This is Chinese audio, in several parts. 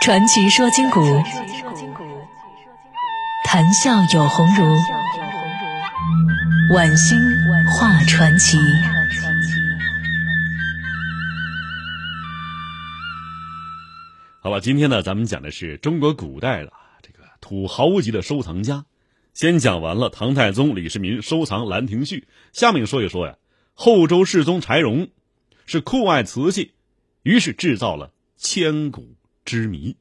传奇说今古，谈笑有鸿儒。晚星画传奇。好吧，今天呢，咱们讲的是中国古代的这个土豪级的收藏家。先讲完了唐太宗李世民收藏《兰亭序》，下面说一说呀，后周世宗柴荣是酷爱瓷器，于是制造了千古之谜。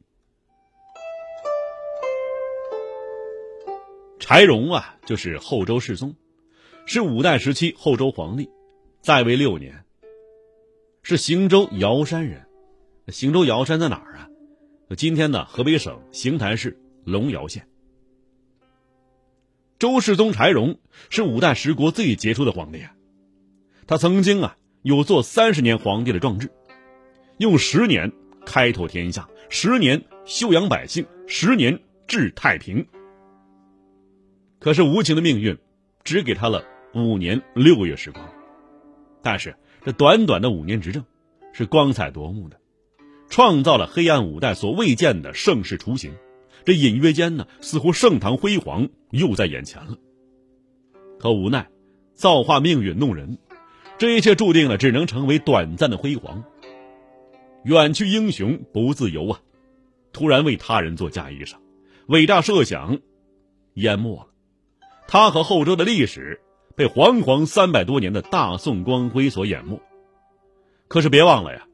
柴荣啊，就是后周世宗，是五代时期后周皇帝，在位六年。是邢州瑶山人，邢州瑶山在哪儿啊？今天呢，河北省邢台市龙窑县。周世宗柴荣是五代十国最杰出的皇帝啊，他曾经啊有做三十年皇帝的壮志，用十年开拓天下，十年修养百姓，十年治太平。可是无情的命运，只给他了五年六个月时光，但是这短短的五年执政，是光彩夺目的。创造了黑暗五代所未见的盛世雏形，这隐约间呢，似乎盛唐辉煌又在眼前了。可无奈，造化命运弄人，这一切注定了只能成为短暂的辉煌。远去英雄不自由啊！突然为他人做嫁衣裳，伟大设想淹没了。他和后周的历史被煌煌三百多年的大宋光辉所淹没。可是别忘了呀。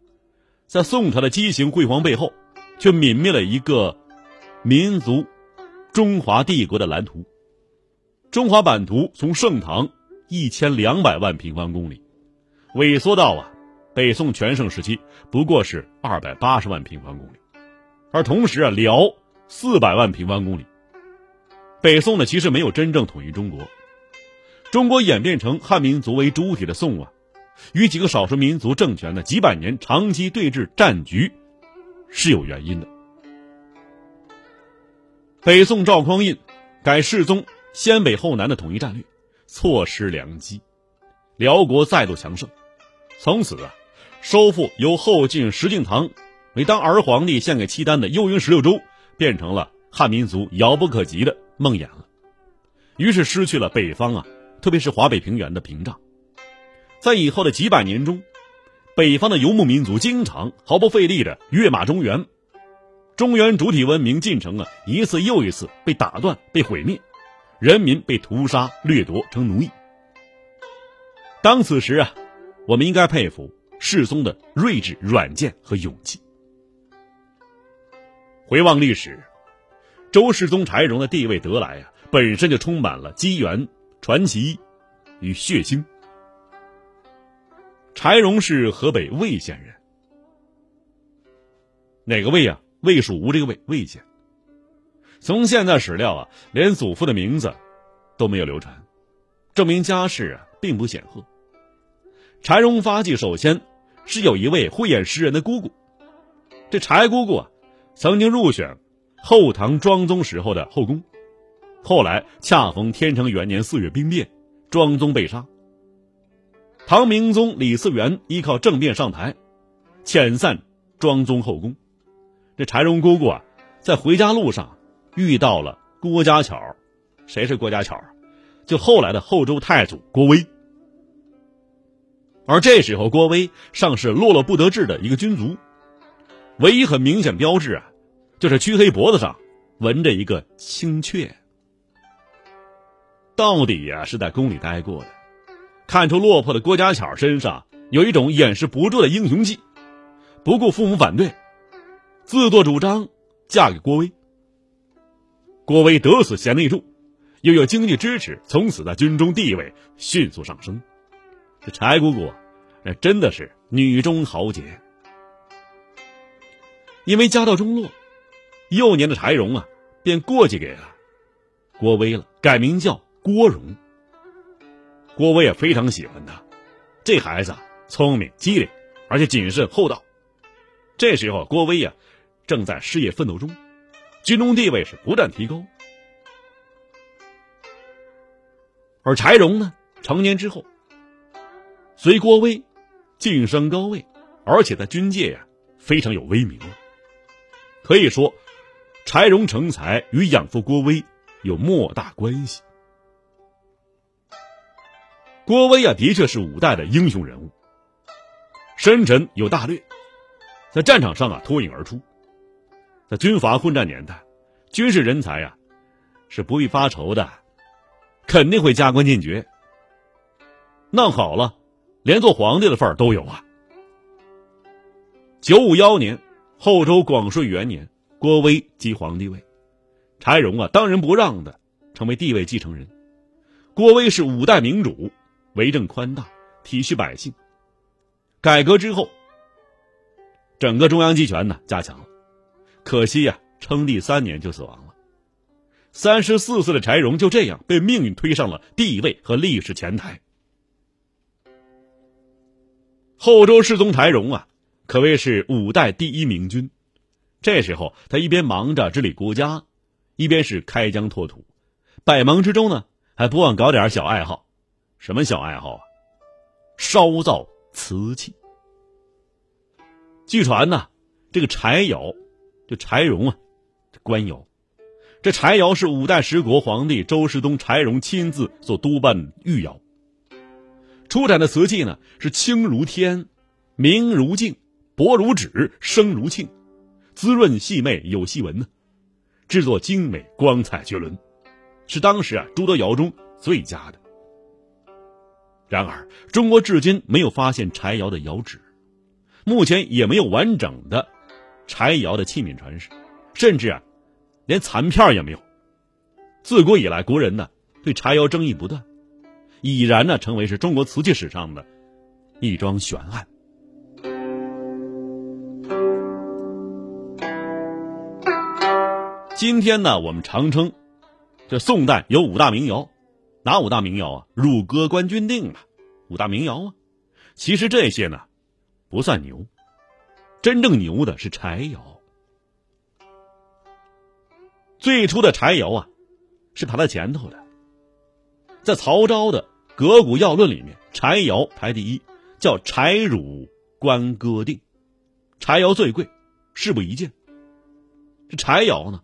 在宋朝的畸形辉煌背后，却泯灭了一个民族——中华帝国的蓝图。中华版图从盛唐一千两百万平方公里，萎缩到啊，北宋全盛时期不过是二百八十万平方公里，而同时啊，辽四百万平方公里。北宋呢，其实没有真正统一中国。中国演变成汉民族为主体的宋啊。与几个少数民族政权的几百年长期对峙战局是有原因的。北宋赵匡胤改世宗先北后南的统一战略，错失良机，辽国再度强盛。从此啊，收复由后晋石敬瑭为当儿皇帝献给契丹的幽云十六州，变成了汉民族遥不可及的梦魇了。于是失去了北方啊，特别是华北平原的屏障。在以后的几百年中，北方的游牧民族经常毫不费力的跃马中原，中原主体文明进程啊，一次又一次被打断、被毁灭，人民被屠杀、掠夺成奴役。当此时啊，我们应该佩服世宗的睿智、软件和勇气。回望历史，周世宗柴荣的地位得来啊，本身就充满了机缘、传奇与血腥。柴荣是河北魏县人，哪个魏啊？魏蜀吴这个魏，魏县。从现在史料啊，连祖父的名字都没有流传，证明家世啊并不显赫。柴荣发迹首先是有一位慧眼识人的姑姑，这柴姑姑啊曾经入选后唐庄宗时候的后宫，后来恰逢天成元年四月兵变，庄宗被杀。唐明宗李嗣源依靠政变上台，遣散庄宗后宫。这柴荣姑姑啊，在回家路上遇到了郭家巧，谁是郭家巧？就后来的后周太祖郭威。而这时候，郭威尚是落落不得志的一个军卒，唯一很明显标志啊，就是黢黑脖子上纹着一个青雀。到底呀，是在宫里待过的。看出落魄的郭家巧身上有一种掩饰不住的英雄气，不顾父母反对，自作主张嫁给郭威。郭威得此贤内助，又有经济支持，从此在军中地位迅速上升。这柴姑姑，那真的是女中豪杰。因为家道中落，幼年的柴荣啊，便过继给了郭威了，改名叫郭荣。郭威也非常喜欢他，这孩子聪明机灵，而且谨慎厚道。这时候，郭威呀正在事业奋斗中，军中地位是不断提高。而柴荣呢，成年之后，随郭威晋升高位，而且在军界呀非常有威名。可以说，柴荣成才与养父郭威有莫大关系。郭威啊，的确是五代的英雄人物，深沉有大略，在战场上啊脱颖而出。在军阀混战年代，军事人才呀是不必发愁的，肯定会加官进爵。弄好了，连做皇帝的份儿都有啊。九五幺年，后周广顺元年，郭威即皇帝位，柴荣啊当仁不让的成为帝位继承人。郭威是五代明主。为政宽大，体恤百姓。改革之后，整个中央集权呢加强了。可惜呀，称帝三年就死亡了。三十四岁的柴荣就这样被命运推上了帝位和历史前台。后周世宗柴荣啊，可谓是五代第一明君。这时候他一边忙着治理国家，一边是开疆拓土，百忙之中呢还不忘搞点小爱好。什么小爱好啊？烧造瓷器。据传呢，这个柴窑，就柴荣啊，这官窑，这柴窑是五代十国皇帝周世宗柴荣亲自所督办御窑，出产的瓷器呢是清如天，明如镜，薄如纸，声如磬，滋润细媚有细纹呢，制作精美光彩绝伦，是当时啊诸多窑中最佳的。然而，中国至今没有发现柴窑的窑址，目前也没有完整的柴窑的器皿传世，甚至啊，连残片也没有。自古以来，国人呢对柴窑争议不断，已然呢成为是中国瓷器史上的一桩悬案。今天呢，我们常称这宋代有五大名窑。哪五大名窑啊？汝歌官军定啊，五大名窑啊。其实这些呢，不算牛，真正牛的是柴窑。最初的柴窑啊，是排在前头的。在曹昭的《革古要论》里面，柴窑排第一，叫柴汝官哥定，柴窑最贵，事不宜见。这柴窑呢，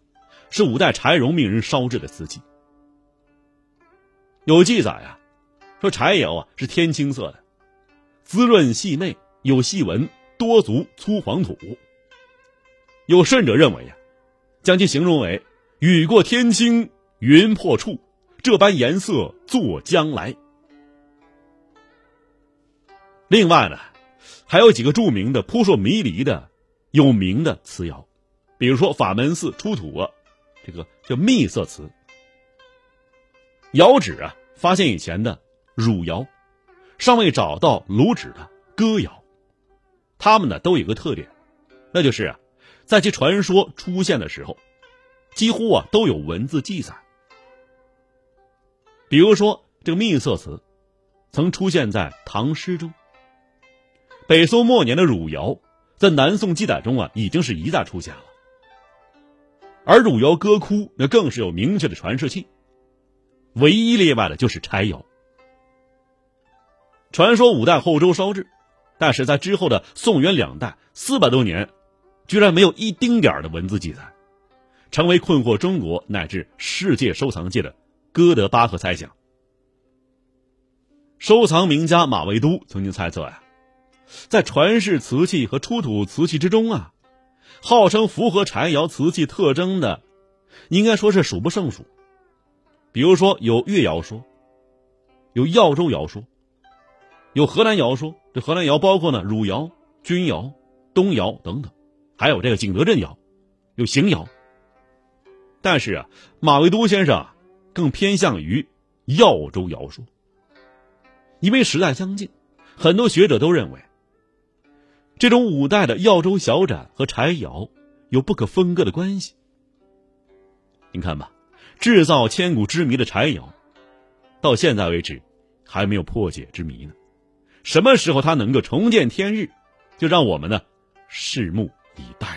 是五代柴荣命人烧制的瓷器。有记载啊，说柴窑啊是天青色的，滋润细嫩，有细纹，多足粗黄土。有甚者认为呀，将其形容为雨过天青云破处，这般颜色作将来。另外呢，还有几个著名的扑朔迷离的有名的瓷窑，比如说法门寺出土这个叫秘色瓷。窑址啊，发现以前的汝窑，尚未找到炉址的哥窑，它们呢都有个特点，那就是啊，在其传说出现的时候，几乎啊都有文字记载。比如说这个秘色瓷，曾出现在唐诗中。北宋末年的汝窑，在南宋记载中啊已经是一再出现了，而汝窑歌窟那更是有明确的传世器。唯一例外的就是柴窑。传说五代后周烧制，但是在之后的宋元两代四百多年，居然没有一丁点的文字记载，成为困惑中国乃至世界收藏界的哥德巴赫猜想。收藏名家马未都曾经猜测呀，在传世瓷器和出土瓷器之中啊，号称符合柴窑瓷器特征的，应该说是数不胜数。比如说有越窑说，有耀州窑说，有河南窑说。这河南窑包括呢汝窑、钧窑、东窑等等，还有这个景德镇窑，有邢窑。但是啊，马未都先生啊更偏向于耀州窑说，因为时代相近，很多学者都认为，这种五代的耀州小盏和柴窑有不可分割的关系。您看吧。制造千古之谜的柴窑，到现在为止还没有破解之谜呢。什么时候它能够重见天日，就让我们呢拭目以待。